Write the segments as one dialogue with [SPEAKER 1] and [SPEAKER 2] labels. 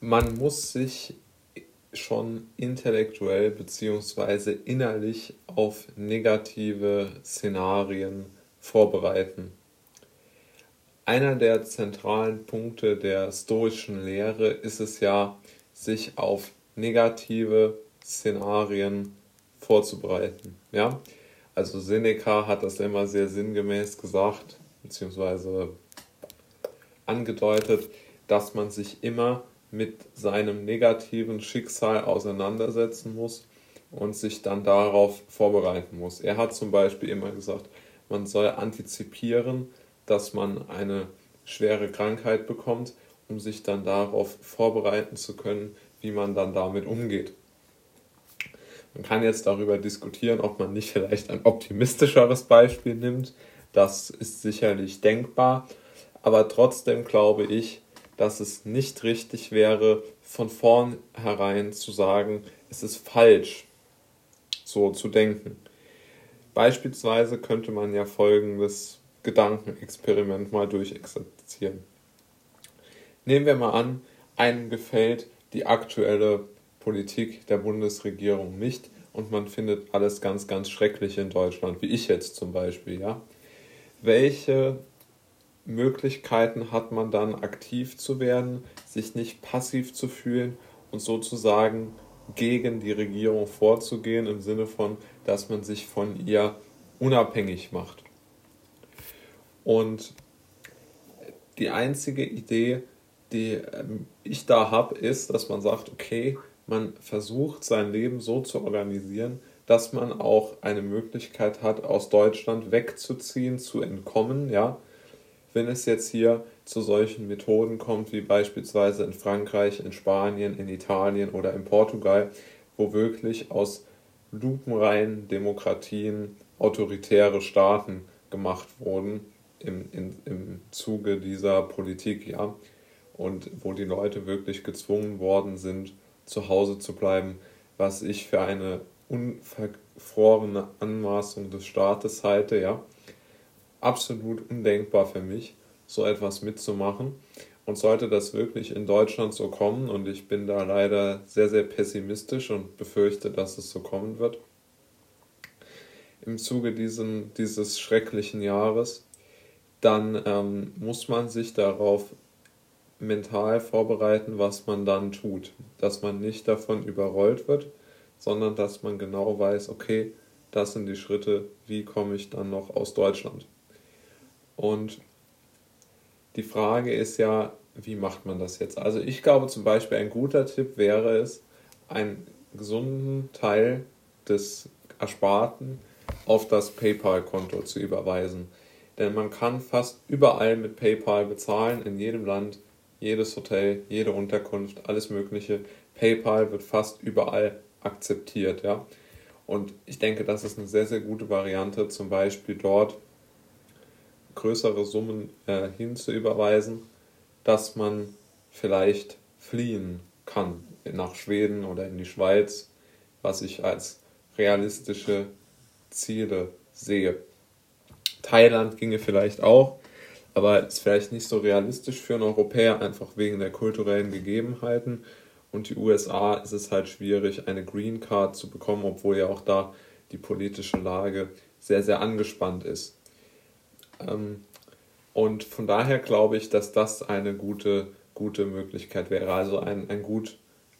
[SPEAKER 1] man muss sich schon intellektuell bzw. innerlich auf negative Szenarien vorbereiten. Einer der zentralen Punkte der stoischen Lehre ist es ja, sich auf negative Szenarien vorzubereiten. Ja? Also Seneca hat das immer sehr sinngemäß gesagt, beziehungsweise angedeutet, dass man sich immer mit seinem negativen Schicksal auseinandersetzen muss und sich dann darauf vorbereiten muss. Er hat zum Beispiel immer gesagt, man soll antizipieren, dass man eine schwere Krankheit bekommt, um sich dann darauf vorbereiten zu können, wie man dann damit umgeht. Man kann jetzt darüber diskutieren, ob man nicht vielleicht ein optimistischeres Beispiel nimmt. Das ist sicherlich denkbar. Aber trotzdem glaube ich, dass es nicht richtig wäre, von vornherein zu sagen, es ist falsch, so zu denken. Beispielsweise könnte man ja folgendes Gedankenexperiment mal durchexerzieren. Nehmen wir mal an, einem gefällt die aktuelle Politik der Bundesregierung nicht und man findet alles ganz, ganz schrecklich in Deutschland, wie ich jetzt zum Beispiel, ja. Welche Möglichkeiten hat man dann aktiv zu werden, sich nicht passiv zu fühlen und sozusagen gegen die Regierung vorzugehen im Sinne von, dass man sich von ihr unabhängig macht. Und die einzige Idee, die ähm, ich da habe, ist, dass man sagt, okay, man versucht sein Leben so zu organisieren, dass man auch eine Möglichkeit hat, aus Deutschland wegzuziehen, zu entkommen, ja, wenn es jetzt hier zu solchen Methoden kommt, wie beispielsweise in Frankreich, in Spanien, in Italien oder in Portugal, wo wirklich aus lupenreinen Demokratien autoritäre Staaten gemacht wurden im, in, im Zuge dieser Politik, ja, und wo die Leute wirklich gezwungen worden sind, zu Hause zu bleiben, was ich für eine unverfrorene Anmaßung des Staates halte, ja absolut undenkbar für mich, so etwas mitzumachen. Und sollte das wirklich in Deutschland so kommen, und ich bin da leider sehr, sehr pessimistisch und befürchte, dass es so kommen wird, im Zuge diesen, dieses schrecklichen Jahres, dann ähm, muss man sich darauf mental vorbereiten, was man dann tut. Dass man nicht davon überrollt wird, sondern dass man genau weiß, okay, das sind die Schritte, wie komme ich dann noch aus Deutschland. Und die Frage ist ja, wie macht man das jetzt? Also ich glaube zum Beispiel, ein guter Tipp wäre es, einen gesunden Teil des Ersparten auf das PayPal-Konto zu überweisen. Denn man kann fast überall mit PayPal bezahlen, in jedem Land, jedes Hotel, jede Unterkunft, alles Mögliche. PayPal wird fast überall akzeptiert, ja. Und ich denke, das ist eine sehr, sehr gute Variante, zum Beispiel dort größere Summen äh, hinzuüberweisen, dass man vielleicht fliehen kann nach Schweden oder in die Schweiz, was ich als realistische Ziele sehe. Thailand ginge vielleicht auch, aber ist vielleicht nicht so realistisch für einen Europäer, einfach wegen der kulturellen Gegebenheiten. Und die USA ist es halt schwierig, eine Green Card zu bekommen, obwohl ja auch da die politische Lage sehr, sehr angespannt ist. Ähm, und von daher glaube ich, dass das eine gute, gute Möglichkeit wäre. Also ein, ein, gut,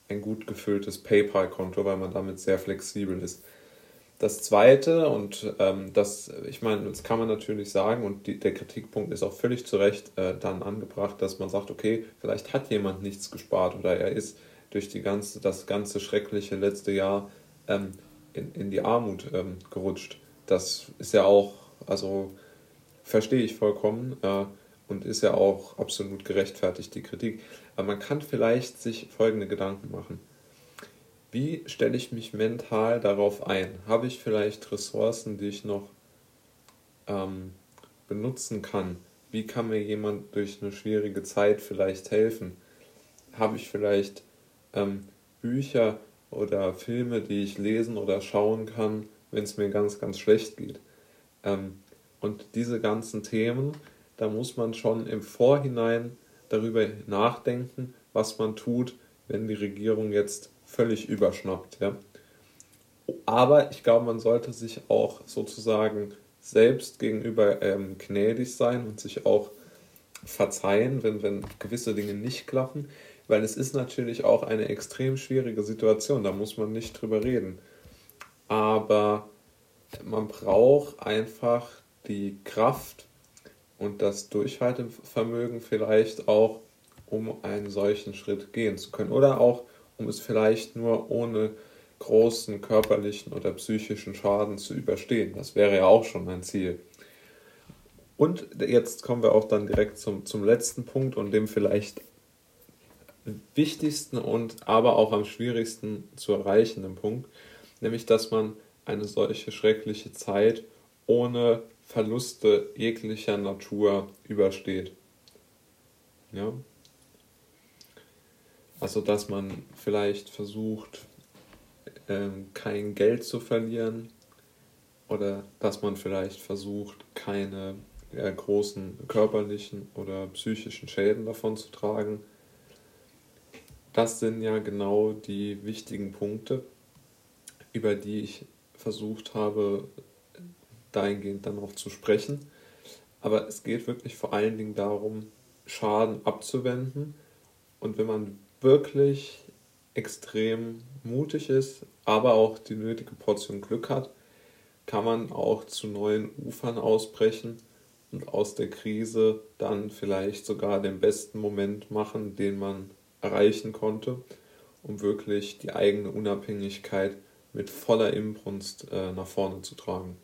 [SPEAKER 1] ein gut gefülltes PayPal-Konto, weil man damit sehr flexibel ist. Das zweite, und ähm, das, ich meine, das kann man natürlich sagen, und die, der Kritikpunkt ist auch völlig zu Recht äh, dann angebracht, dass man sagt, okay, vielleicht hat jemand nichts gespart oder er ist durch die ganze, das ganze schreckliche letzte Jahr ähm, in, in die Armut ähm, gerutscht. Das ist ja auch, also verstehe ich vollkommen äh, und ist ja auch absolut gerechtfertigt, die Kritik. Aber man kann vielleicht sich folgende Gedanken machen. Wie stelle ich mich mental darauf ein? Habe ich vielleicht Ressourcen, die ich noch ähm, benutzen kann? Wie kann mir jemand durch eine schwierige Zeit vielleicht helfen? Habe ich vielleicht ähm, Bücher oder Filme, die ich lesen oder schauen kann, wenn es mir ganz, ganz schlecht geht? Ähm, und diese ganzen Themen, da muss man schon im Vorhinein darüber nachdenken, was man tut, wenn die Regierung jetzt völlig überschnappt. Ja? Aber ich glaube, man sollte sich auch sozusagen selbst gegenüber ähm, gnädig sein und sich auch verzeihen, wenn, wenn gewisse Dinge nicht klappen, weil es ist natürlich auch eine extrem schwierige Situation, da muss man nicht drüber reden. Aber man braucht einfach die Kraft und das Durchhaltevermögen vielleicht auch, um einen solchen Schritt gehen zu können. Oder auch, um es vielleicht nur ohne großen körperlichen oder psychischen Schaden zu überstehen. Das wäre ja auch schon ein Ziel. Und jetzt kommen wir auch dann direkt zum, zum letzten Punkt und dem vielleicht wichtigsten und aber auch am schwierigsten zu erreichenden Punkt, nämlich dass man eine solche schreckliche Zeit ohne Verluste jeglicher Natur übersteht. Ja? Also dass man vielleicht versucht, ähm, kein Geld zu verlieren oder dass man vielleicht versucht, keine äh, großen körperlichen oder psychischen Schäden davon zu tragen. Das sind ja genau die wichtigen Punkte, über die ich versucht habe, dahingehend dann auch zu sprechen. Aber es geht wirklich vor allen Dingen darum, Schaden abzuwenden. Und wenn man wirklich extrem mutig ist, aber auch die nötige Portion Glück hat, kann man auch zu neuen Ufern ausbrechen und aus der Krise dann vielleicht sogar den besten Moment machen, den man erreichen konnte, um wirklich die eigene Unabhängigkeit mit voller Inbrunst äh, nach vorne zu tragen.